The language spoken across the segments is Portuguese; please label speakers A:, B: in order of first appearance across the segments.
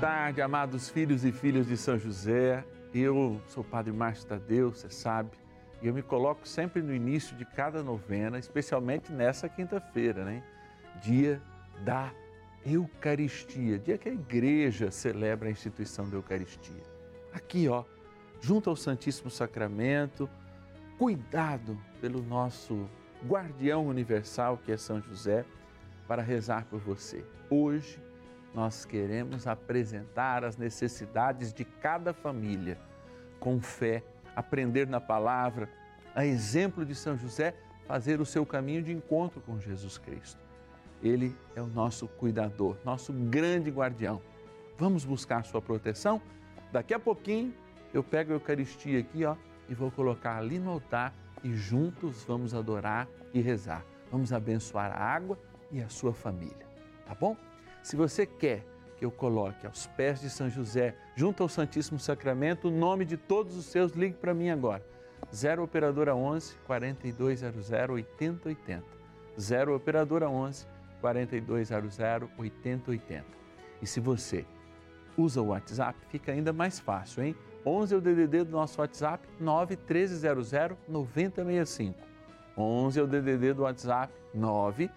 A: tarde, amados filhos e filhas de São José. Eu sou o Padre Márcio Tadeu, você sabe, e eu me coloco sempre no início de cada novena, especialmente nessa quinta-feira, né? Dia da Eucaristia, dia que a igreja celebra a instituição da Eucaristia. Aqui, ó, junto ao Santíssimo Sacramento, cuidado pelo nosso guardião universal, que é São José, para rezar por você. Hoje, nós queremos apresentar as necessidades de cada família com fé, aprender na palavra, a exemplo de São José, fazer o seu caminho de encontro com Jesus Cristo. Ele é o nosso cuidador, nosso grande guardião. Vamos buscar sua proteção? Daqui a pouquinho eu pego a Eucaristia aqui, ó, e vou colocar ali no altar e juntos vamos adorar e rezar. Vamos abençoar a água e a sua família, tá bom? Se você quer que eu coloque aos pés de São José, junto ao Santíssimo Sacramento, o nome de todos os seus, ligue para mim agora. 0 Operadora 11 4200 8080. 0 Operadora 11 4200 8080. E se você usa o WhatsApp, fica ainda mais fácil, hein? 11 é o DDD do nosso WhatsApp, 9 1300 9065. 11 é o DDD do WhatsApp, 9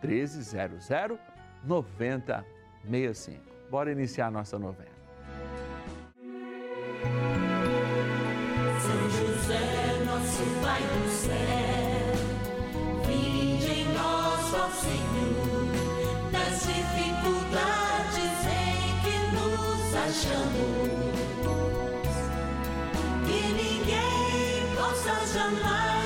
A: 1300 9065. Bora iniciar a nossa novena.
B: São José, nosso Pai do céu, vinde em nós, ó Senhor, das dificuldades em que nos achamos. Que ninguém possa jamais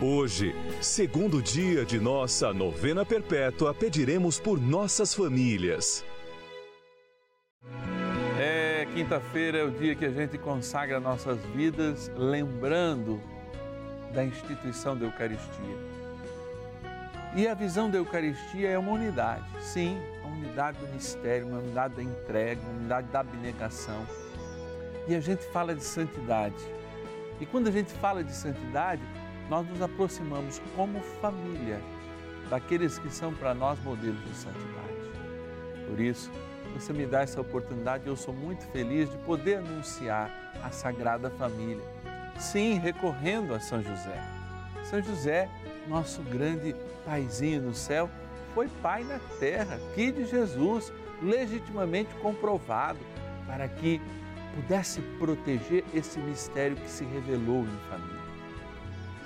C: Hoje, segundo dia de nossa novena perpétua, pediremos por nossas famílias.
A: É, quinta-feira é o dia que a gente consagra nossas vidas, lembrando da instituição da Eucaristia. E a visão da Eucaristia é uma unidade, sim, a unidade do mistério, uma unidade da entrega, uma unidade da abnegação. E a gente fala de santidade. E quando a gente fala de santidade, nós nos aproximamos como família daqueles que são para nós modelos de santidade. Por isso, você me dá essa oportunidade e eu sou muito feliz de poder anunciar a Sagrada Família. Sim, recorrendo a São José. São José, nosso grande paizinho no céu, foi pai na terra, aqui de Jesus, legitimamente comprovado, para que pudesse proteger esse mistério que se revelou em família.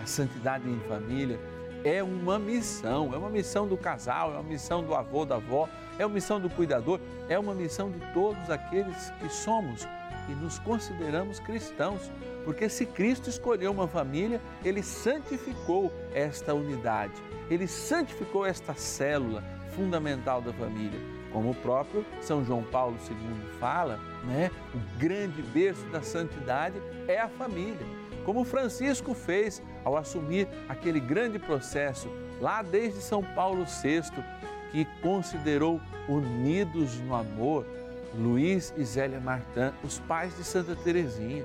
A: A santidade em família é uma missão, é uma missão do casal, é uma missão do avô, da avó, é uma missão do cuidador, é uma missão de todos aqueles que somos e nos consideramos cristãos. Porque se Cristo escolheu uma família, ele santificou esta unidade, ele santificou esta célula fundamental da família. Como o próprio São João Paulo II fala, né? o grande berço da santidade é a família. Como Francisco fez ao assumir aquele grande processo lá desde São Paulo VI, que considerou unidos no amor Luiz e Zélia Martin, os pais de Santa Teresinha.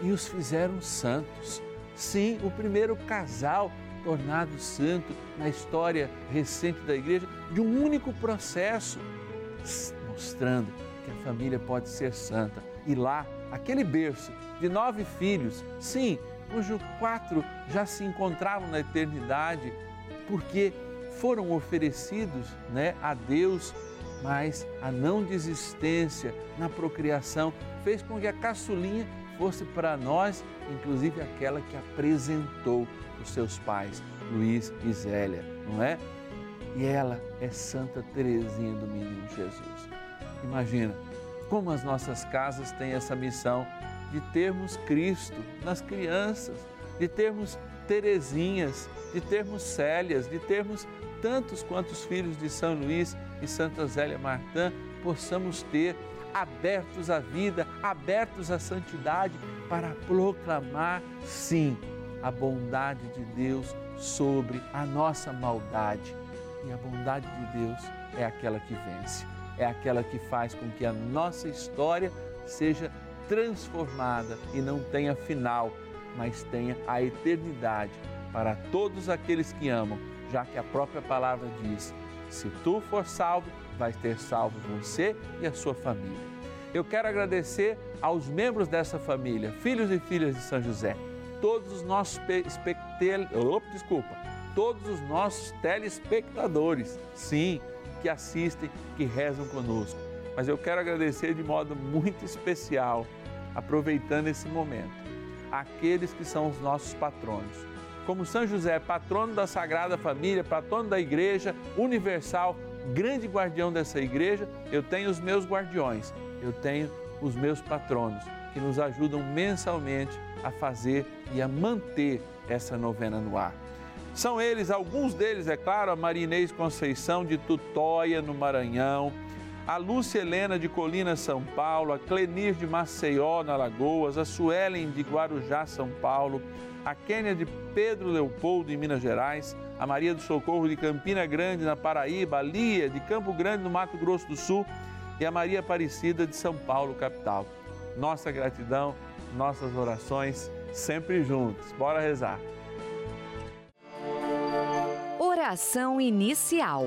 A: e os fizeram santos. Sim, o primeiro casal tornado santo na história recente da igreja de um único processo, mostrando que a família pode ser santa. E lá, aquele berço de nove filhos, sim, cujo quatro já se encontravam na eternidade, porque foram oferecidos né, a Deus, mas a não desistência na procriação fez com que a caçulinha fosse para nós, inclusive aquela que apresentou os seus pais, Luiz e Zélia, não é? E ela é Santa Teresinha do Menino Jesus. Imagina como as nossas casas têm essa missão de termos Cristo nas crianças, de termos Terezinhas, de termos Célias, de termos tantos quantos filhos de São Luís e Santa Zélia Martã possamos ter abertos à vida, abertos à santidade para proclamar sim a bondade de Deus sobre a nossa maldade. E a bondade de Deus é aquela que vence, é aquela que faz com que a nossa história seja transformada e não tenha final, mas tenha a eternidade para todos aqueles que amam, já que a própria palavra diz: se tu for salvo, vai ter salvo você e a sua família. Eu quero agradecer aos membros dessa família, filhos e filhas de São José, todos os nossos oh, desculpa, todos os nossos telespectadores, sim, que assistem, que rezam conosco. Mas eu quero agradecer de modo muito especial, aproveitando esse momento, aqueles que são os nossos patronos. Como São José, patrono da Sagrada Família, patrono da Igreja Universal, grande guardião dessa igreja, eu tenho os meus guardiões, eu tenho os meus patronos, que nos ajudam mensalmente a fazer e a manter essa novena no ar. São eles, alguns deles, é claro, a Marinês Conceição de Tutóia, no Maranhão, a Lúcia Helena de Colina, São Paulo, a Clenir de Maceió, na Lagoas, a Suelen de Guarujá, São Paulo, a Quênia de Pedro Leopoldo, em Minas Gerais, a Maria do Socorro de Campina Grande, na Paraíba, a Lia de Campo Grande, no Mato Grosso do Sul e a Maria Aparecida de São Paulo, capital. Nossa gratidão, nossas orações sempre juntos. Bora rezar.
D: Oração inicial.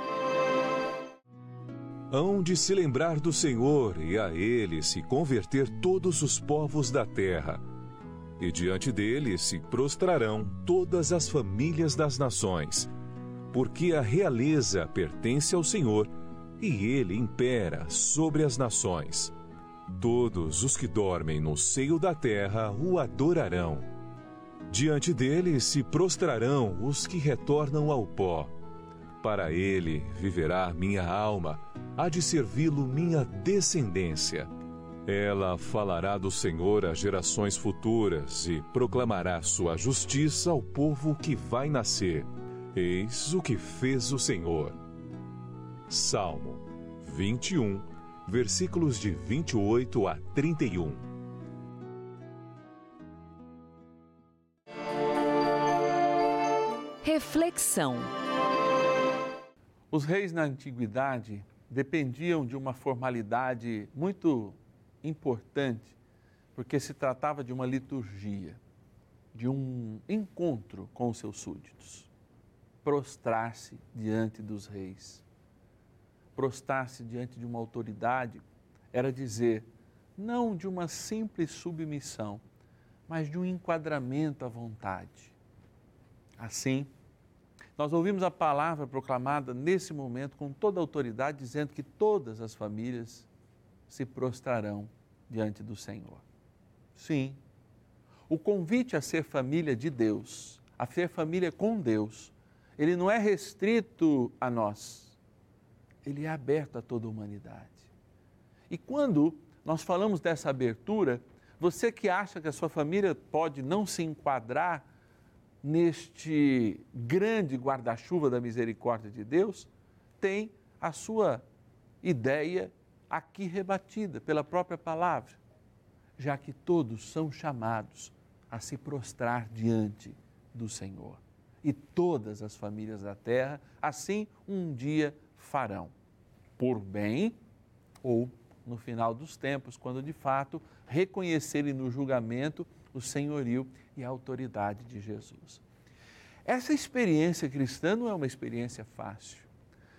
C: Hão de se lembrar do Senhor e a ele se converter todos os povos da terra. E diante dele se prostrarão todas as famílias das nações, porque a realeza pertence ao Senhor e ele impera sobre as nações. Todos os que dormem no seio da terra o adorarão. Diante dele se prostrarão os que retornam ao pó. Para ele viverá minha alma, há de servi-lo minha descendência. Ela falará do Senhor às gerações futuras e proclamará sua justiça ao povo que vai nascer. Eis o que fez o Senhor. Salmo 21, versículos de 28 a 31.
D: Reflexão.
A: Os reis na antiguidade dependiam de uma formalidade muito importante, porque se tratava de uma liturgia, de um encontro com os seus súditos. Prostrar-se diante dos reis. Prostrar-se diante de uma autoridade era dizer, não de uma simples submissão, mas de um enquadramento à vontade. Assim, nós ouvimos a palavra proclamada nesse momento com toda a autoridade, dizendo que todas as famílias se prostrarão diante do Senhor. Sim, o convite a ser família de Deus, a ser família com Deus, ele não é restrito a nós, ele é aberto a toda a humanidade. E quando nós falamos dessa abertura, você que acha que a sua família pode não se enquadrar neste grande guarda-chuva da misericórdia de Deus, tem a sua ideia aqui rebatida pela própria palavra, já que todos são chamados a se prostrar diante do Senhor. E todas as famílias da terra assim um dia farão, por bem ou no final dos tempos, quando de fato reconhecerem no julgamento o senhorio e a autoridade de Jesus. Essa experiência cristã não é uma experiência fácil,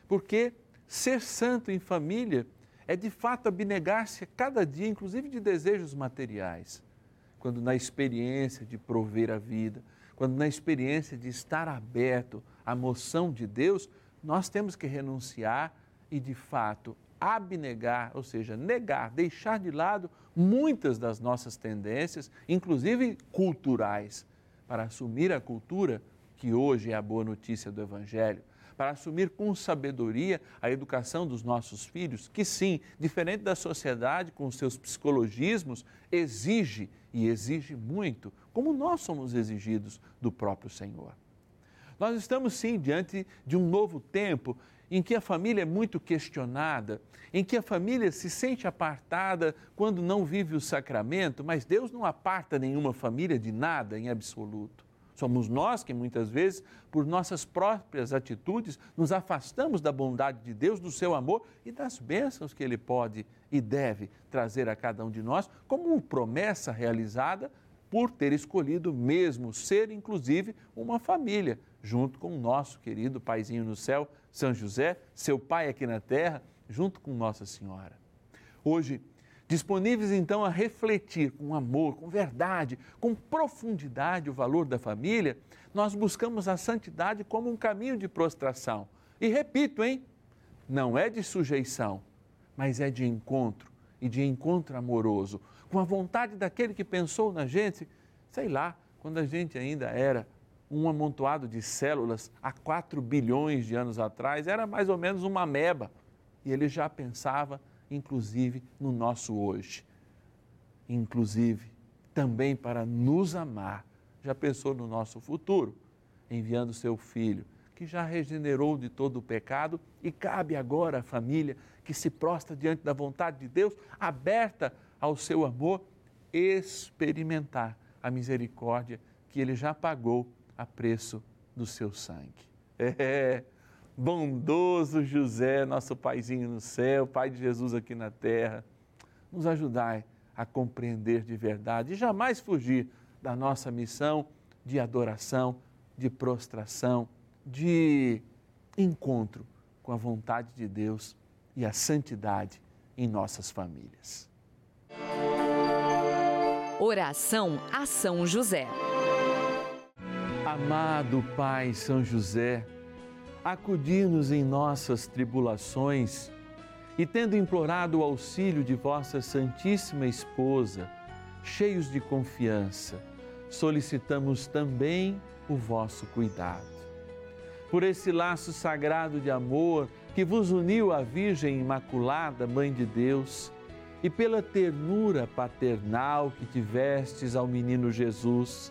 A: porque ser santo em família é de fato abnegar-se a cada dia, inclusive de desejos materiais, quando na experiência de prover a vida, quando na experiência de estar aberto à moção de Deus, nós temos que renunciar e de fato abnegar, ou seja, negar, deixar de lado muitas das nossas tendências, inclusive culturais, para assumir a cultura que hoje é a boa notícia do Evangelho, para assumir com sabedoria a educação dos nossos filhos, que sim, diferente da sociedade com seus psicologismos, exige e exige muito, como nós somos exigidos do próprio Senhor. Nós estamos sim diante de um novo tempo em que a família é muito questionada, em que a família se sente apartada quando não vive o sacramento, mas Deus não aparta nenhuma família de nada em absoluto. Somos nós que muitas vezes, por nossas próprias atitudes, nos afastamos da bondade de Deus, do seu amor e das bênçãos que Ele pode e deve trazer a cada um de nós, como uma promessa realizada por ter escolhido mesmo ser, inclusive, uma família, junto com o nosso querido Paizinho no céu, São José, seu Pai aqui na terra, junto com Nossa Senhora. Hoje, disponíveis então a refletir com amor, com verdade, com profundidade o valor da família, nós buscamos a santidade como um caminho de prostração. E repito, hein? Não é de sujeição, mas é de encontro e de encontro amoroso, com a vontade daquele que pensou na gente, sei lá, quando a gente ainda era um amontoado de células há 4 bilhões de anos atrás, era mais ou menos uma ameba. E ele já pensava, inclusive, no nosso hoje. Inclusive, também para nos amar, já pensou no nosso futuro, enviando seu filho, que já regenerou de todo o pecado e cabe agora à família que se prostra diante da vontade de Deus, aberta ao seu amor, experimentar a misericórdia que ele já pagou a preço do seu sangue. É, bondoso José, nosso paizinho no céu, pai de Jesus aqui na terra, nos ajudai a compreender de verdade e jamais fugir da nossa missão de adoração, de prostração, de encontro com a vontade de Deus e a santidade em nossas famílias.
D: Oração a São José.
A: Amado Pai São José, acudir-nos em nossas tribulações e, tendo implorado o auxílio de vossa Santíssima Esposa, cheios de confiança, solicitamos também o vosso cuidado. Por esse laço sagrado de amor que vos uniu à Virgem Imaculada, Mãe de Deus, e pela ternura paternal que tivestes ao menino Jesus,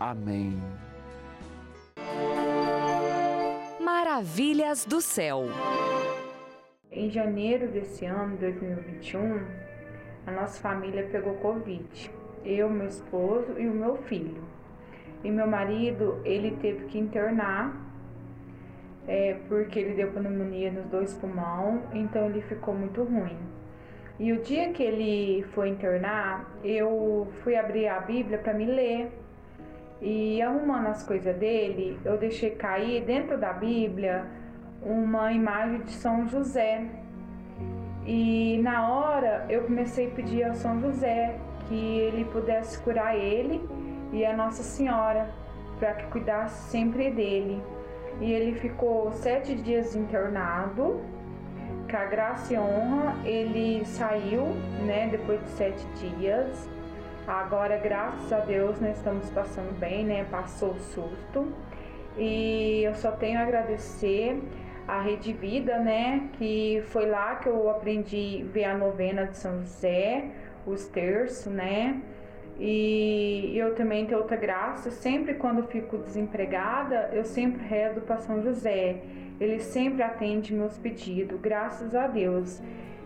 A: Amém.
D: Maravilhas do céu.
E: Em janeiro desse ano, 2021, a nossa família pegou Covid. Eu, meu esposo e o meu filho. E meu marido, ele teve que internar, é, porque ele deu pneumonia nos dois pulmões, então ele ficou muito ruim. E o dia que ele foi internar, eu fui abrir a Bíblia para me ler. E arrumando as coisas dele, eu deixei cair dentro da Bíblia uma imagem de São José. E na hora eu comecei a pedir a São José que ele pudesse curar ele e a Nossa Senhora para que cuidasse sempre dele. E ele ficou sete dias internado. Com a graça e honra, ele saiu, né, depois de sete dias. Agora, graças a Deus, nós estamos passando bem, né? Passou o susto. E eu só tenho a agradecer a Rede Vida, né? Que foi lá que eu aprendi a ver a novena de São José, os terços, né? E eu também tenho outra graça, sempre quando fico desempregada, eu sempre rezo para São José. Ele sempre atende meus pedidos, graças a Deus.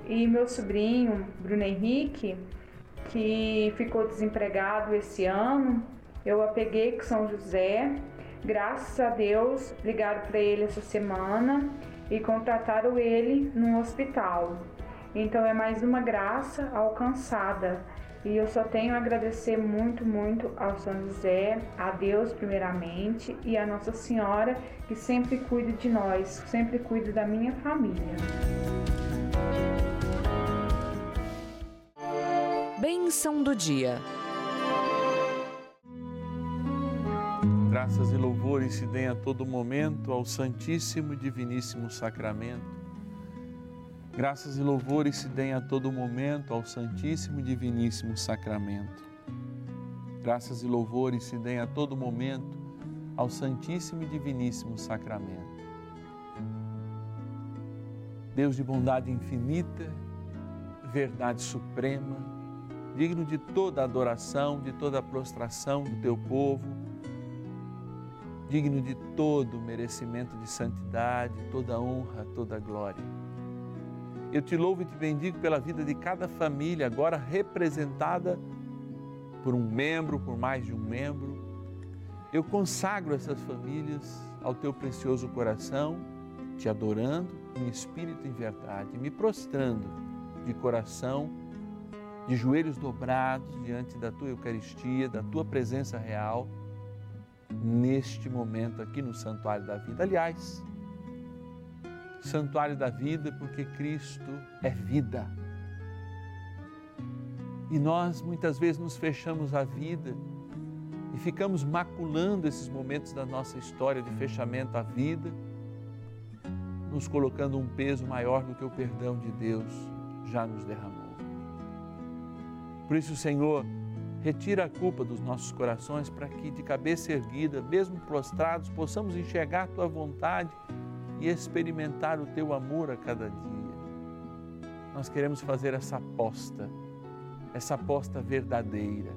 E: E meu sobrinho, Bruno Henrique, que ficou desempregado esse ano, eu apeguei com São José. Graças a Deus, ligaram para ele essa semana e contrataram ele num hospital. Então é mais uma graça alcançada. E eu só tenho a agradecer muito, muito ao São José, a Deus primeiramente e a Nossa Senhora que sempre cuida de nós, sempre cuida da minha família.
D: Bênção do dia.
A: Graças e louvores se deem a todo momento ao Santíssimo e Diviníssimo Sacramento. Graças e louvores se deem a todo momento ao Santíssimo e Diviníssimo Sacramento. Graças e louvores se deem a todo momento ao Santíssimo e Diviníssimo Sacramento. Deus de bondade infinita, verdade suprema, digno de toda adoração, de toda prostração do teu povo, digno de todo merecimento de santidade, toda honra, toda glória. Eu te louvo e te bendigo pela vida de cada família, agora representada por um membro, por mais de um membro. Eu consagro essas famílias ao teu precioso coração, te adorando em espírito e em verdade, me prostrando de coração, de joelhos dobrados diante da tua Eucaristia, da tua presença real, neste momento aqui no Santuário da Vida. Aliás, Santuário da Vida porque Cristo é vida. E nós muitas vezes nos fechamos a vida e ficamos maculando esses momentos da nossa história de fechamento à vida, nos colocando um peso maior do que o perdão de Deus já nos derramou. Por isso, Senhor, retira a culpa dos nossos corações para que, de cabeça erguida, mesmo prostrados, possamos enxergar a tua vontade e experimentar o teu amor a cada dia. Nós queremos fazer essa aposta, essa aposta verdadeira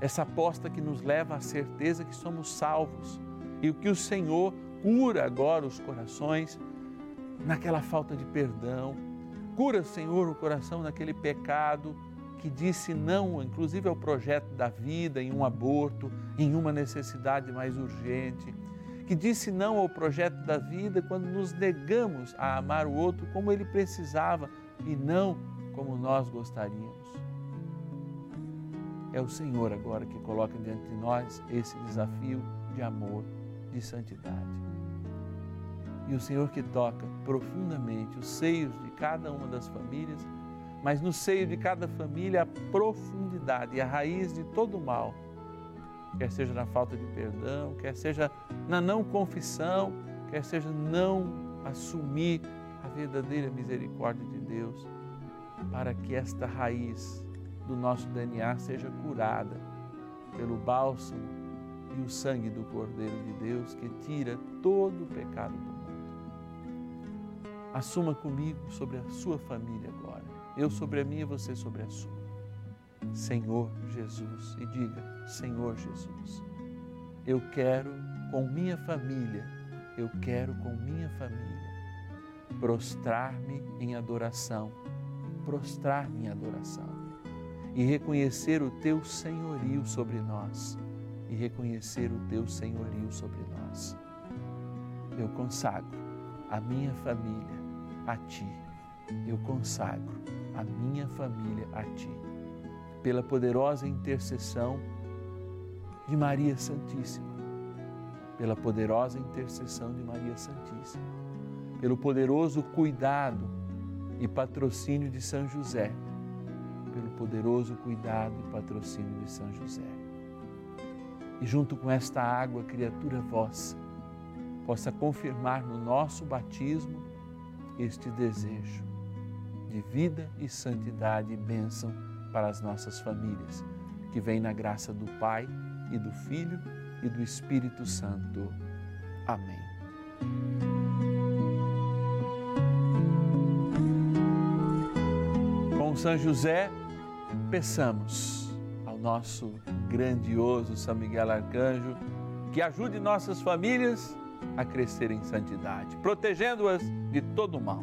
A: essa aposta que nos leva à certeza que somos salvos e o que o Senhor cura agora os corações naquela falta de perdão. Cura, Senhor, o coração naquele pecado que disse não, inclusive ao projeto da vida, em um aborto, em uma necessidade mais urgente. Que disse não ao projeto da vida quando nos negamos a amar o outro como ele precisava e não como nós gostaríamos. É o Senhor agora que coloca diante de nós esse desafio de amor, de santidade. E o Senhor que toca profundamente os seios de cada uma das famílias, mas no seio de cada família a profundidade e a raiz de todo o mal, quer seja na falta de perdão, quer seja na não confissão, quer seja não assumir a verdadeira misericórdia de Deus, para que esta raiz do nosso DNA seja curada pelo bálsamo e o sangue do Cordeiro de Deus que tira todo o pecado do mundo. Assuma comigo sobre a sua família agora, eu sobre a minha, você sobre a sua. Senhor Jesus, e diga: Senhor Jesus, eu quero com minha família, eu quero com minha família prostrar-me em adoração, prostrar-me em adoração e reconhecer o teu senhorio sobre nós e reconhecer o teu senhorio sobre nós. Eu consagro a minha família a ti. Eu consagro a minha família a ti. Pela poderosa intercessão de Maria Santíssima. Pela poderosa intercessão de Maria Santíssima. Pelo poderoso cuidado e patrocínio de São José pelo poderoso cuidado e patrocínio de São José. E junto com esta água, criatura vossa, possa confirmar no nosso batismo este desejo de vida e santidade e bênção para as nossas famílias, que vem na graça do Pai e do Filho e do Espírito Santo. Amém. Com São José, peçamos ao nosso grandioso São Miguel Arcanjo que ajude nossas famílias a crescer em santidade, protegendo-as de todo mal.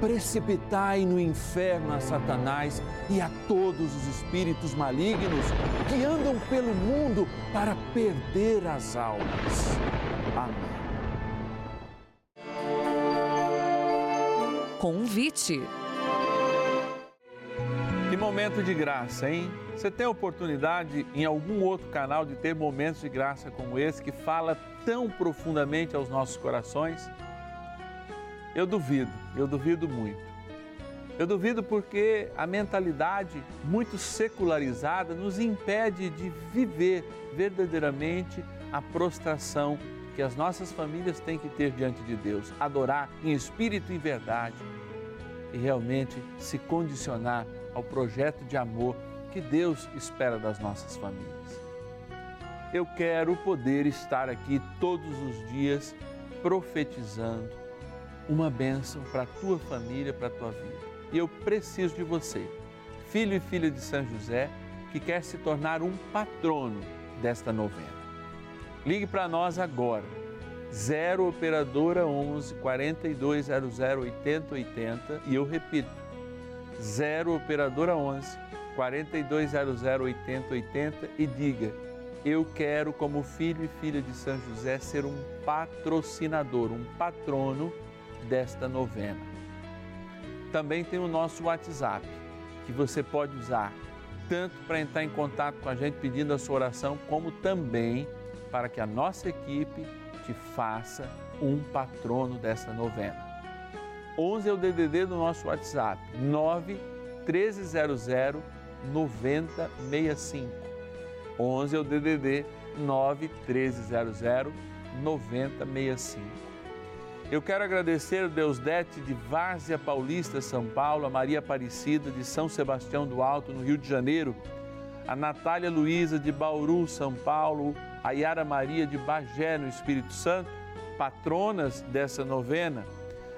A: precipitai no inferno a Satanás e a todos os espíritos malignos que andam pelo mundo para perder as almas. Amém.
D: Convite.
A: Que momento de graça, hein? Você tem a oportunidade em algum outro canal de ter momentos de graça como esse que fala tão profundamente aos nossos corações? Eu duvido, eu duvido muito. Eu duvido porque a mentalidade muito secularizada nos impede de viver verdadeiramente a prostração que as nossas famílias têm que ter diante de Deus, adorar em espírito e verdade e realmente se condicionar ao projeto de amor que Deus espera das nossas famílias. Eu quero poder estar aqui todos os dias profetizando, uma bênção para a tua família, para a tua vida. E eu preciso de você, filho e filha de São José, que quer se tornar um patrono desta novena. Ligue para nós agora, 0 Operadora 11 4200 8080 e eu repito, 0 Operadora 11 4200 8080 e diga: Eu quero, como filho e filha de São José, ser um patrocinador, um patrono desta novena. Também tem o nosso WhatsApp, que você pode usar tanto para entrar em contato com a gente pedindo a sua oração, como também para que a nossa equipe te faça um patrono dessa novena. 11 é o DDD do nosso WhatsApp, 9 1300 9065. 11 é o DDD 9 1300 9065. Eu quero agradecer o Deus Dete de Várzea Paulista, São Paulo, a Maria Aparecida de São Sebastião do Alto, no Rio de Janeiro, a Natália Luiza de Bauru, São Paulo, a Yara Maria de Bagé, no Espírito Santo, patronas dessa novena,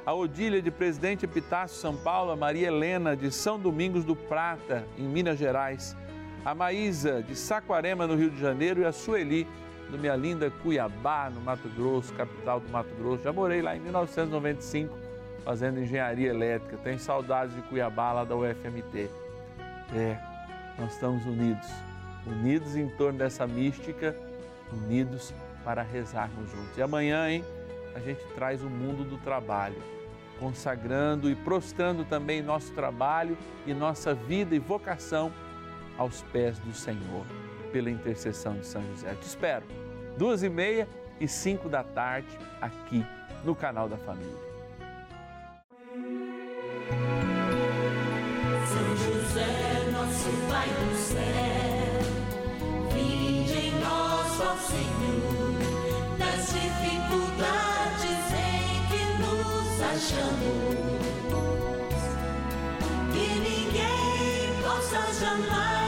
A: a Odília de Presidente Epitácio, São Paulo, a Maria Helena de São Domingos do Prata, em Minas Gerais, a Maísa de Saquarema, no Rio de Janeiro, e a Sueli do minha linda Cuiabá, no Mato Grosso, capital do Mato Grosso. Já morei lá em 1995 fazendo engenharia elétrica. Tenho saudades de Cuiabá, lá da UFMT. É, nós estamos unidos, unidos em torno dessa mística, unidos para rezarmos juntos. E amanhã, hein, a gente traz o mundo do trabalho, consagrando e prostrando também nosso trabalho e nossa vida e vocação aos pés do Senhor, pela intercessão de São José. Te espero duas e meia e cinco da tarde, aqui no canal da Família.
B: São José, nosso Pai do céu, em nós, Senhor, nas dificuldades em que nos achamos, que ninguém possa jamais